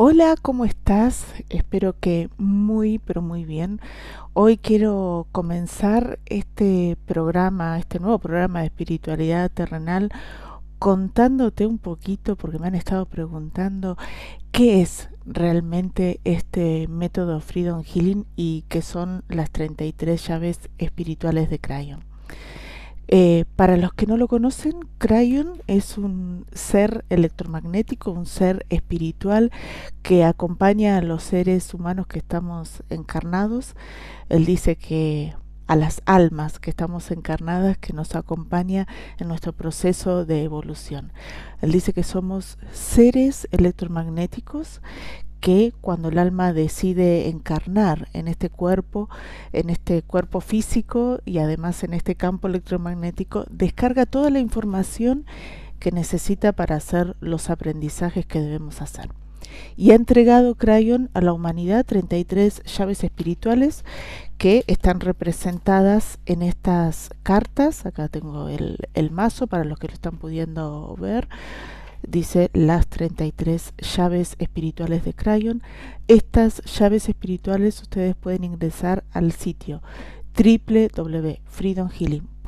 Hola, ¿cómo estás? Espero que muy, pero muy bien. Hoy quiero comenzar este programa, este nuevo programa de espiritualidad terrenal, contándote un poquito, porque me han estado preguntando qué es realmente este método Freedom Healing y qué son las 33 llaves espirituales de Crayon. Eh, para los que no lo conocen, Crayon es un ser electromagnético, un ser espiritual que acompaña a los seres humanos que estamos encarnados. Él dice que a las almas que estamos encarnadas, que nos acompaña en nuestro proceso de evolución. Él dice que somos seres electromagnéticos que cuando el alma decide encarnar en este cuerpo, en este cuerpo físico y además en este campo electromagnético, descarga toda la información que necesita para hacer los aprendizajes que debemos hacer. Y ha entregado Crayon a la humanidad 33 llaves espirituales que están representadas en estas cartas. Acá tengo el, el mazo para los que lo están pudiendo ver dice las 33 llaves espirituales de Crayon. Estas llaves espirituales ustedes pueden ingresar al sitio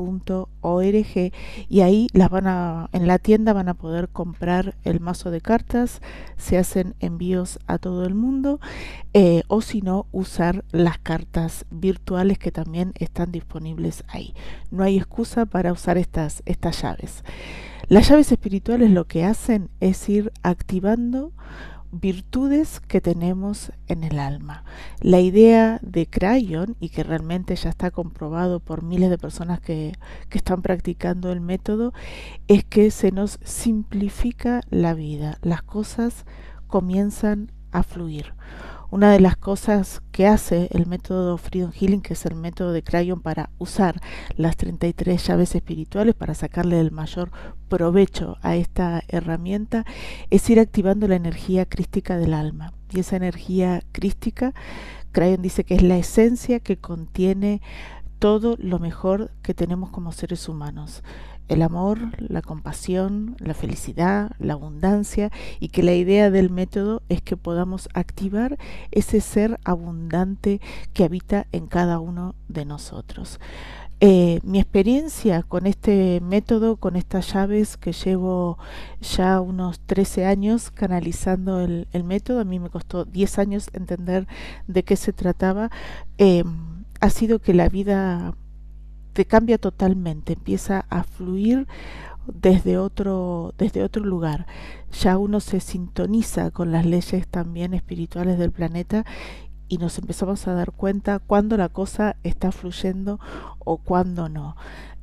www.freedomhealing.org y ahí las van a en la tienda van a poder comprar el mazo de cartas se hacen envíos a todo el mundo eh, o si no usar las cartas virtuales que también están disponibles ahí no hay excusa para usar estas estas llaves las llaves espirituales lo que hacen es ir activando virtudes que tenemos en el alma. La idea de Crayon, y que realmente ya está comprobado por miles de personas que, que, están practicando el método, es que se nos simplifica la vida. Las cosas comienzan a fluir. Una de las cosas que hace el método Freedom Healing, que es el método de Crayon para usar las 33 llaves espirituales para sacarle el mayor provecho a esta herramienta, es ir activando la energía crística del alma. Y esa energía crística, Crayon dice que es la esencia que contiene todo lo mejor que tenemos como seres humanos el amor, la compasión, la felicidad, la abundancia y que la idea del método es que podamos activar ese ser abundante que habita en cada uno de nosotros. Eh, mi experiencia con este método, con estas llaves que llevo ya unos 13 años canalizando el, método, a mí me costó 10 años entender de qué se trataba, eh, ha sido que la vida cambia totalmente, empieza a fluir desde otro, desde otro lugar. Ya uno se sintoniza con las leyes también espirituales del planeta y nos empezamos a dar cuenta cuando la cosa está fluyendo o cuando no.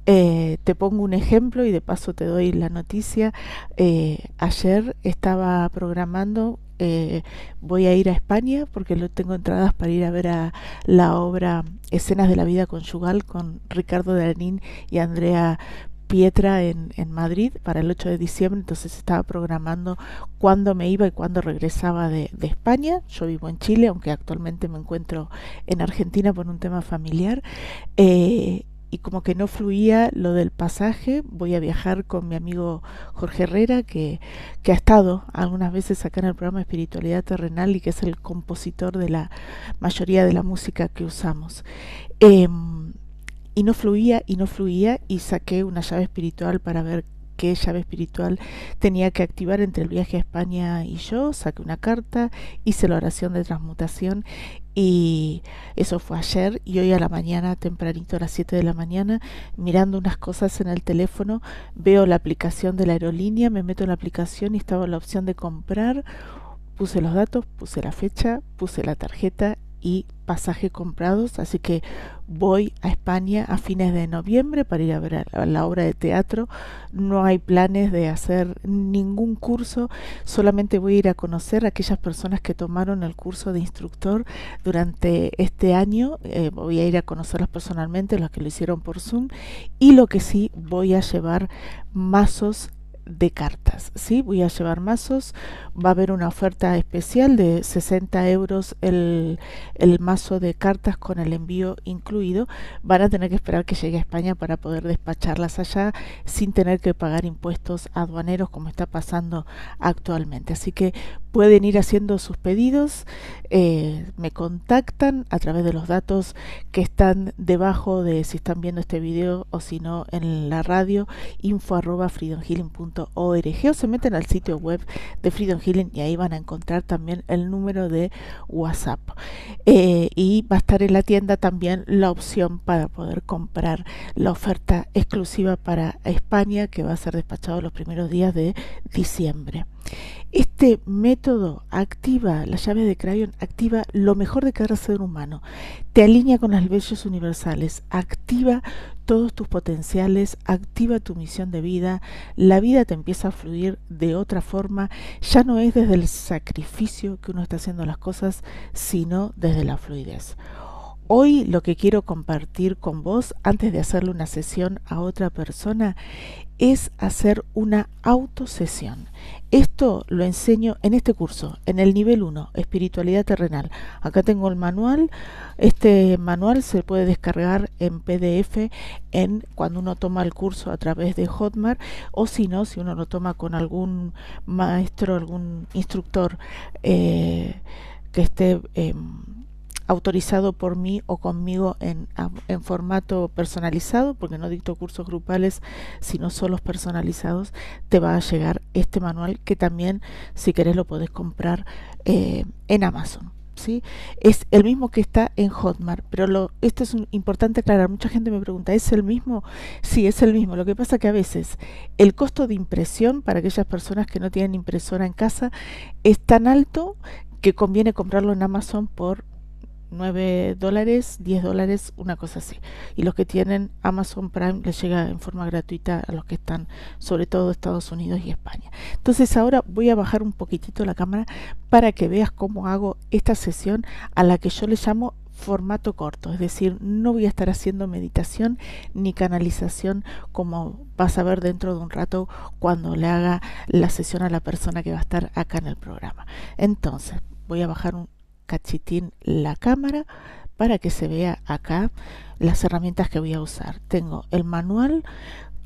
Eh, te pongo un ejemplo y de paso te doy la noticia. Eh, ayer estaba programando eh, voy a ir a España porque lo tengo entradas para ir a ver a la obra Escenas de la vida conyugal con Ricardo Darín y Andrea Pietra en, Madrid para el 8 de diciembre, entonces estaba programando cuándo me iba y cuándo regresaba de, de, España. Yo vivo en Chile, aunque actualmente me encuentro en Argentina por un tema familiar. Eh, y como que no fluía lo del pasaje, voy a viajar con mi amigo Jorge Herrera, que, que ha estado algunas veces acá en el programa Espiritualidad Terrenal y que es el compositor de la mayoría de la música que usamos. Em, y no fluía y no fluía y saqué una llave espiritual para ver qué llave espiritual tenía que activar entre el viaje a España y yo, saqué una carta, hice la oración de transmutación y eso fue ayer y hoy a la mañana, tempranito a las 7 de la mañana, mirando unas cosas en el teléfono, veo la aplicación de la aerolínea, me meto en la aplicación y estaba la opción de comprar, puse los datos, puse la fecha, puse la tarjeta y pasaje comprados, así que voy a España a fines de noviembre para ir a ver la obra de teatro. No hay planes de hacer ningún curso, solamente voy a ir a conocer a aquellas personas que tomaron el curso de instructor durante este año. Eh, voy a ir a conocerlas personalmente, los que lo hicieron por Zoom. Y lo que sí, voy a llevar mazos de cartas. ¿sí? Voy a llevar mazos, va a haber una oferta especial de 60 euros el, el, mazo de cartas con el envío incluido. Van a tener que esperar que llegue a España para poder despacharlas allá sin tener que pagar impuestos aduaneros como está pasando actualmente. Así que pueden ir haciendo sus pedidos, eh, me contactan a través de los datos que están debajo de si están viendo este video o si no en la radio info arroba o se meten al sitio web de Freedom Healing y ahí van a encontrar también el número de WhatsApp. Eh, y va a estar en la tienda también la opción para poder comprar la oferta exclusiva para España que va a ser despachado los primeros días de diciembre. Este método activa, la llave de Crayon activa lo mejor de cada ser humano, te alinea con las leyes universales, activa todos tus potenciales, activa tu misión de vida, la vida te empieza a fluir de otra forma, ya no es desde el sacrificio que uno está haciendo las cosas, sino desde la fluidez. Hoy lo que quiero compartir con vos, antes de hacerle una sesión a otra persona, es hacer una autosesión. Esto lo enseño en este curso, en el nivel 1, espiritualidad terrenal. Acá tengo el manual. Este manual se puede descargar en PDF en cuando uno toma el curso a través de Hotmart o si no, si uno lo toma con algún maestro, algún instructor eh, que esté autorizado por mí o conmigo en, formato personalizado, porque no dicto cursos grupales, sino solo personalizados, te va a llegar este manual que también, si querés, lo podés comprar eh, en Amazon. ¿Sí? Es el mismo que está en Hotmart, pero lo, esto es importante aclarar. Mucha gente me pregunta, ¿es el mismo? Sí, es el mismo. Lo que pasa que a veces el costo de impresión para aquellas personas que no tienen impresora en casa es tan alto que conviene comprarlo en Amazon por 9 dólares, 10 dólares, una cosa así. Y los que tienen Amazon Prime les llega en forma gratuita a los que están, sobre todo Estados Unidos y España. Entonces ahora voy a bajar un poquitito la cámara para que veas cómo hago esta sesión a la que yo le llamo formato corto, es decir, no voy a estar haciendo meditación ni canalización como vas a ver dentro de un rato cuando le haga la sesión a la persona que va a estar acá en el programa. Entonces, voy a bajar un, cachitín la cámara para que se vea acá las herramientas que voy a usar. Tengo el manual,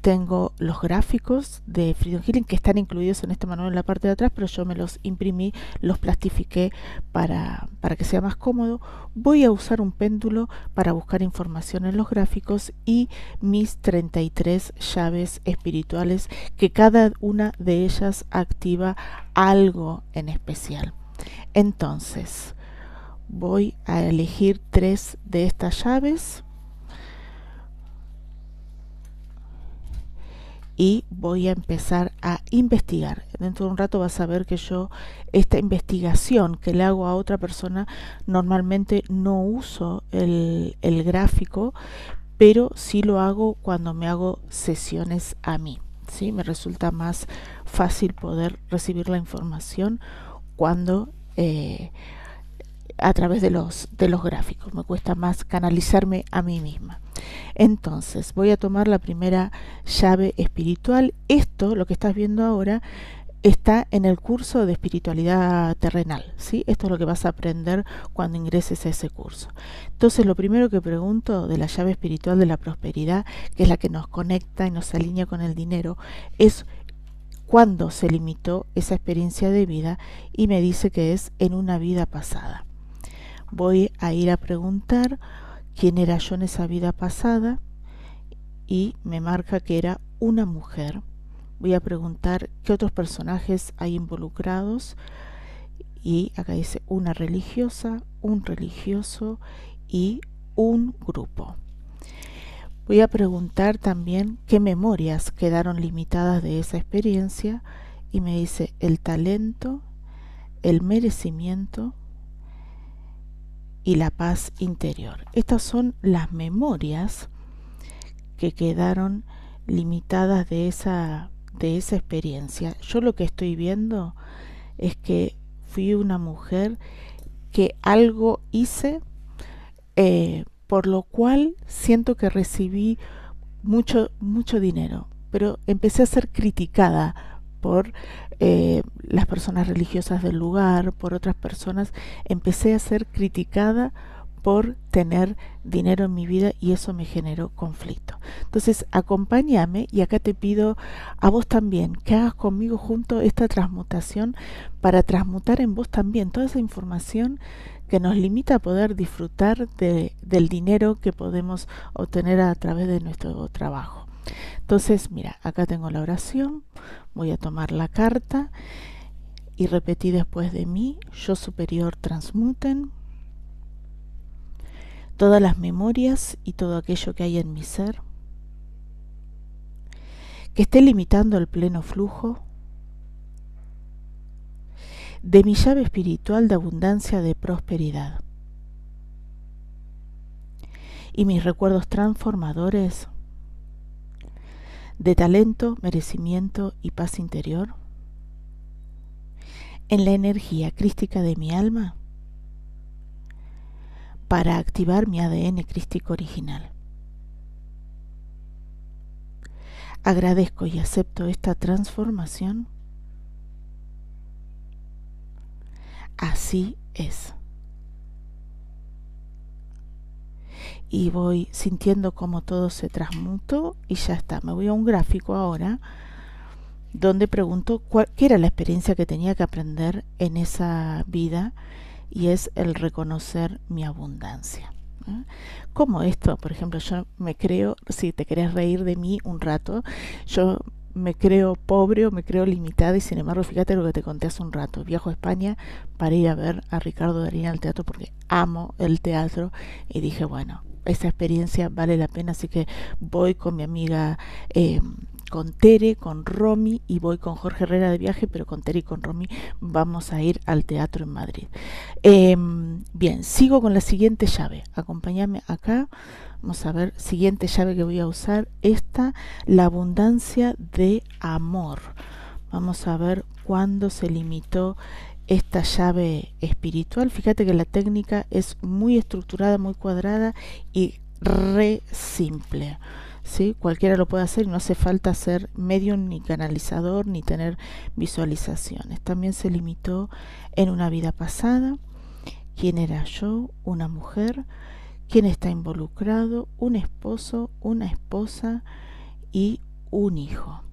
tengo los gráficos de Freedom Healing que están incluidos en este manual en la parte de atrás, pero yo me los imprimí, los plastifiqué para, para que sea más cómodo. Voy a usar un péndulo para buscar información en los gráficos y mis 33 llaves espirituales que cada una de ellas activa algo en especial. Entonces, voy a elegir tres de estas llaves y voy a empezar a investigar. Dentro de un rato vas a ver que yo esta investigación que le hago a otra persona normalmente no uso el, el gráfico, pero sí lo hago cuando me hago sesiones a mí. ¿sí? Me resulta más fácil poder recibir la información cuando eh, a través de los, de los gráficos. Me cuesta más canalizarme a mí misma. Entonces, voy a tomar la primera llave espiritual. Esto, lo que estás viendo ahora, está en el curso de espiritualidad terrenal. ¿sí? Esto es lo que vas a aprender cuando ingreses a ese curso. Entonces, lo primero que pregunto de la llave espiritual de la prosperidad, que es la que nos conecta y nos alinea con el dinero, es cuándo se limitó esa experiencia de vida y me dice que es en una vida pasada voy a ir a preguntar quién era yo en esa vida pasada y me marca que era una mujer. Voy a preguntar qué otros personajes hay involucrados y acá dice una religiosa, un religioso y un grupo. Voy a preguntar también qué memorias quedaron limitadas de esa experiencia y me dice el talento, el merecimiento, y la paz interior. Estas son las memorias que quedaron limitadas de esa, de esa experiencia. Yo lo que estoy viendo es que fui una mujer que algo hice eh, por lo cual siento que recibí mucho, mucho dinero, pero empecé a ser criticada por eh, las personas religiosas del lugar, por otras personas, empecé a ser criticada por tener dinero en mi vida y eso me generó conflicto. Entonces, acompáñame y acá te pido a vos también que hagas conmigo junto esta transmutación para transmutar en vos también toda esa información que nos limita a poder disfrutar de, del dinero que podemos obtener a través de nuestro trabajo. Entonces, mira, acá tengo la oración, voy a tomar la carta y repetí después de mí, yo superior transmuten todas las memorias y todo aquello que hay en mi ser, que esté limitando el pleno flujo de mi llave espiritual de abundancia de prosperidad. Y mis recuerdos transformadores de talento, merecimiento y paz interior en la energía crística de mi alma para activar mi ADN crístico original. Agradezco y acepto esta transformación así es. Y voy sintiendo cómo todo se transmutó y ya está. Me voy a un gráfico ahora donde pregunto cuál, qué era la experiencia que tenía que aprender en esa vida y es el reconocer mi abundancia. Como esto, por ejemplo, yo me creo, si te querés reír de mí un rato, yo me creo pobre o me creo limitada y sin embargo fíjate lo que te conté hace un rato viajo a España para ir a ver a Ricardo Darín al teatro porque amo el teatro y dije bueno esa experiencia vale la pena así que voy con mi amiga eh, con Tere, con Romy y voy con Jorge Herrera de viaje, pero con Tere y con Romy vamos a ir al teatro en Madrid. Em, bien, sigo con la siguiente llave. Acompáñame acá. Vamos a ver, siguiente llave que voy a usar, esta, la abundancia de amor. Vamos a ver cuándo se limitó esta llave espiritual. Fíjate que la técnica es muy estructurada, muy cuadrada y re simple. Cualquiera lo puede hacer y no hace falta ser medium ni canalizador ni tener visualizaciones. También se limitó en una vida pasada. ¿Quién era yo? Una mujer. ¿Quién está involucrado? Un esposo, una esposa y un hijo.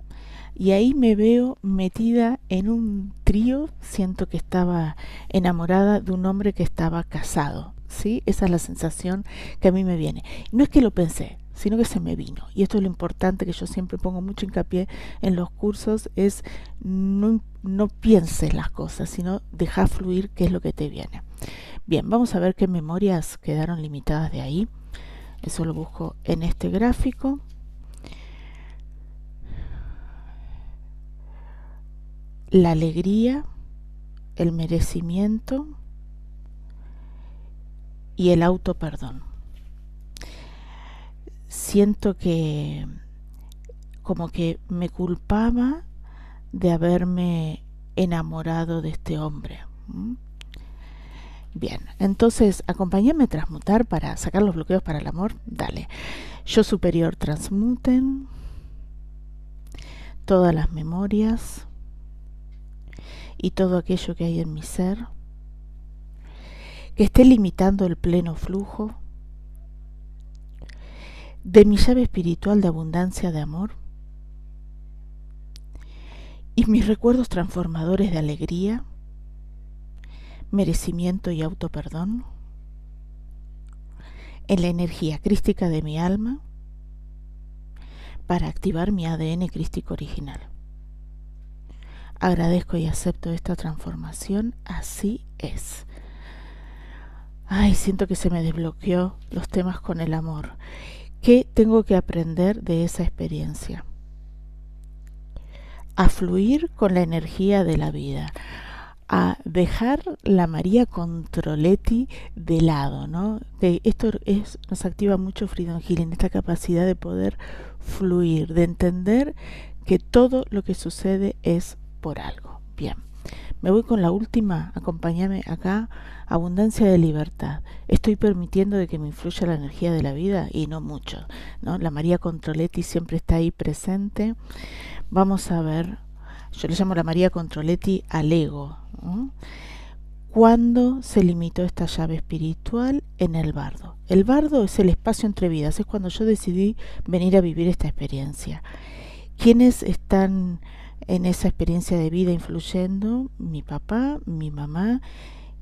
Y ahí me veo metida en un trío, siento que estaba enamorada de un hombre que estaba casado, ¿sí? Esa es la sensación que a mí me viene. No es que lo pensé, sino que se me vino. Y esto es lo importante que yo siempre pongo mucho hincapié en los cursos, es no, no pienses las cosas, sino deja fluir qué es lo que te viene. Bien, vamos a ver qué memorias quedaron limitadas de ahí. Eso lo busco en este gráfico. La alegría, el merecimiento y el auto perdón siento que como que me culpaba de haberme enamorado de este hombre. Bien, entonces acompáñame a transmutar para sacar los bloqueos para el amor. Dale. Yo superior transmuten todas las memorias y todo aquello que hay en mi ser que esté limitando el pleno flujo de mi llave espiritual de abundancia de amor y mis recuerdos transformadores de alegría, merecimiento y autoperdón en la energía crística de mi alma para activar mi ADN crístico original. Agradezco y acepto esta transformación, así es. Ay, siento que se me desbloqueó los temas con el amor. ¿Qué tengo que aprender de esa experiencia? A fluir con la energía de la vida, a dejar la María Controletti de lado, ¿no? esto es, nos activa mucho Freedom Healing, esta capacidad de poder fluir, de entender que todo lo que sucede es por algo. Bien, me voy con la última, acompáñame acá, abundancia de libertad. Estoy permitiendo de que me influya la energía de la vida y no mucho, ¿no? La María Controletti siempre está ahí presente. Vamos a ver yo le llamo la María Controletti al ego. ¿Cuándo se limitó esta llave espiritual? En el bardo. El bardo es el espacio entre vidas, es cuando yo decidí venir a vivir esta experiencia. ¿Quiénes están en esa experiencia de vida influyendo? Mi papá, mi mamá,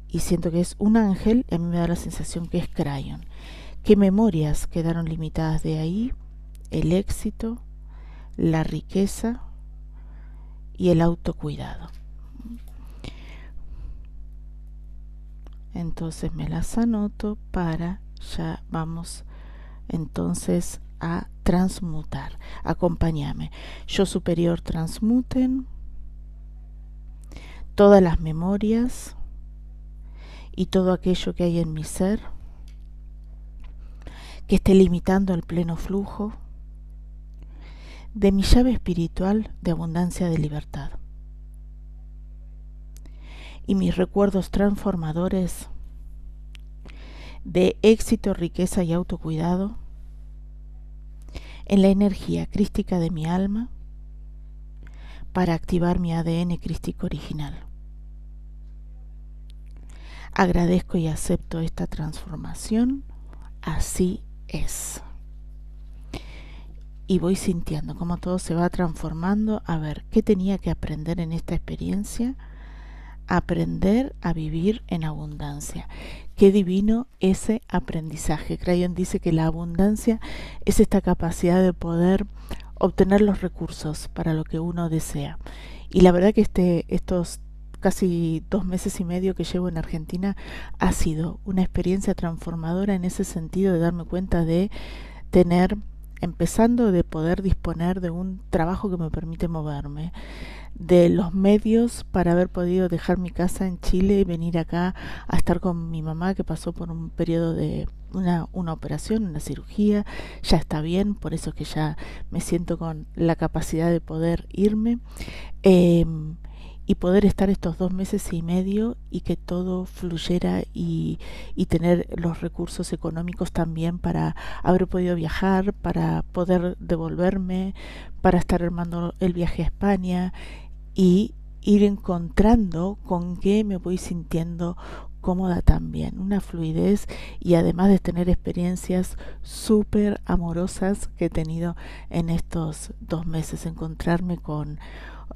y siento que es un ángel, y a mí me da la sensación que es Crayon. ¿Qué memorias quedaron limitadas de ahí? El éxito, la riqueza, y el autocuidado. Entonces me las anoto para ya vamos entonces a transmutar. Acompáñame. Yo superior transmuten todas las memorias y todo aquello que hay en mi ser que esté limitando el pleno flujo de mi llave espiritual de abundancia de libertad. Y mis recuerdos transformadores de éxito, riqueza y autocuidado en la energía crística de mi alma para activar mi ADN crístico original. Agradezco y acepto esta transformación, así es y voy sintiendo cómo todo se va transformando. A ver, ¿qué tenía que aprender en esta experiencia? Aprender a vivir en abundancia. Qué divino ese aprendizaje. Crayon dice que la abundancia es esta capacidad de poder obtener los recursos para lo que uno desea. Y la verdad que este, estos casi dos meses y medio que llevo en Argentina ha sido una experiencia transformadora en ese sentido de darme cuenta de tener empezando de poder disponer de un trabajo que me permite moverme, de los medios para haber podido dejar mi casa en Chile y venir acá a estar con mi mamá que pasó por un periodo de una, una operación, una cirugía, ya está bien, por eso que ya me siento con la capacidad de poder irme. Eh, y poder estar estos dos meses y medio y que todo fluyera y, y, tener los recursos económicos también para haber podido viajar, para poder devolverme, para estar armando el viaje a España y ir encontrando con qué me voy sintiendo cómoda también, una fluidez y además de tener experiencias súper amorosas que he tenido en estos dos meses, encontrarme con...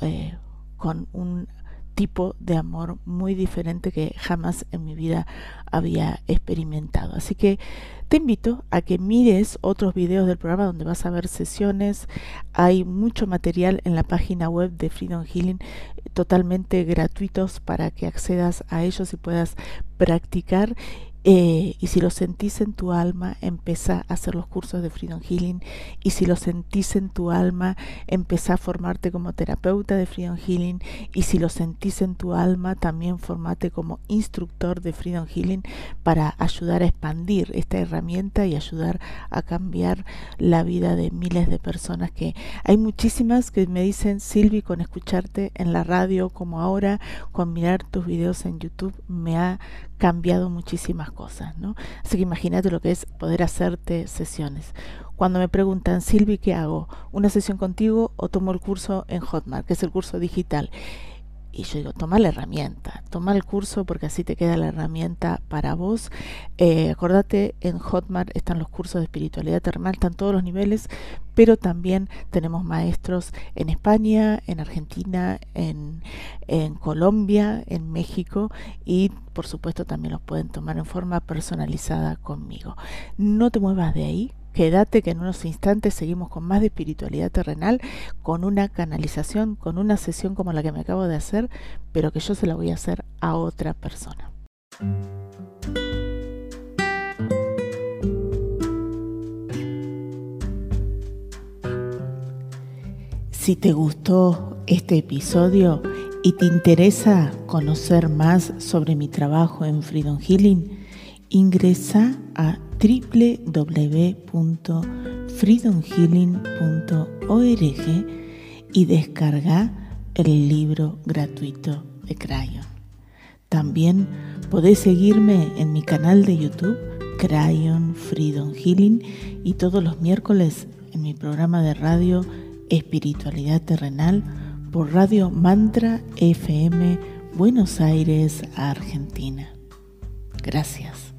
Eh, con un tipo de amor muy diferente que jamás en mi vida había experimentado. Así que te invito a que mires otros videos del programa donde vas a ver sesiones. Hay mucho material en la página web de Freedom Healing totalmente gratuitos para que accedas a ellos y puedas practicar eh, y si lo sentís en tu alma, empezá a hacer los cursos de Freedom Healing. Y si lo sentís en tu alma, empezá a formarte como terapeuta de Freedom Healing. Y si lo sentís en tu alma, también formate como instructor de Freedom Healing para ayudar a expandir esta herramienta y ayudar a cambiar la vida de miles de personas que hay muchísimas que me dicen, Silvi, con escucharte en la radio como ahora, con mirar tus videos en YouTube, me ha cambiado muchísimas cosas, ¿no? Así que imagínate lo que es poder hacerte sesiones. Cuando me preguntan, Silvi, ¿qué hago? ¿Una sesión contigo o tomo el curso en Hotmart, que es el curso digital? Y yo digo, toma la herramienta, toma el curso porque así te queda la herramienta para vos. Eh, acordate, en Hotmart están los cursos de espiritualidad terrenal, están todos los niveles, pero también tenemos maestros en España, en Argentina, en, en Colombia, en México y por supuesto también los pueden tomar en forma personalizada conmigo. No te muevas de ahí, Quédate que en unos instantes seguimos con más de espiritualidad terrenal, con una canalización, con una sesión como la que me acabo de hacer, pero que yo se la voy a hacer a otra persona. Si te gustó este episodio, y te interesa conocer más sobre mi trabajo en Freedom Healing, ingresa a www.freedomhealing.org y descarga el libro gratuito de Crayon. También podés seguirme en mi canal de YouTube, Crayon Freedom Healing, y todos los miércoles en mi programa de radio Espiritualidad Terrenal por Radio Mantra FM Buenos Aires, Argentina. Gracias.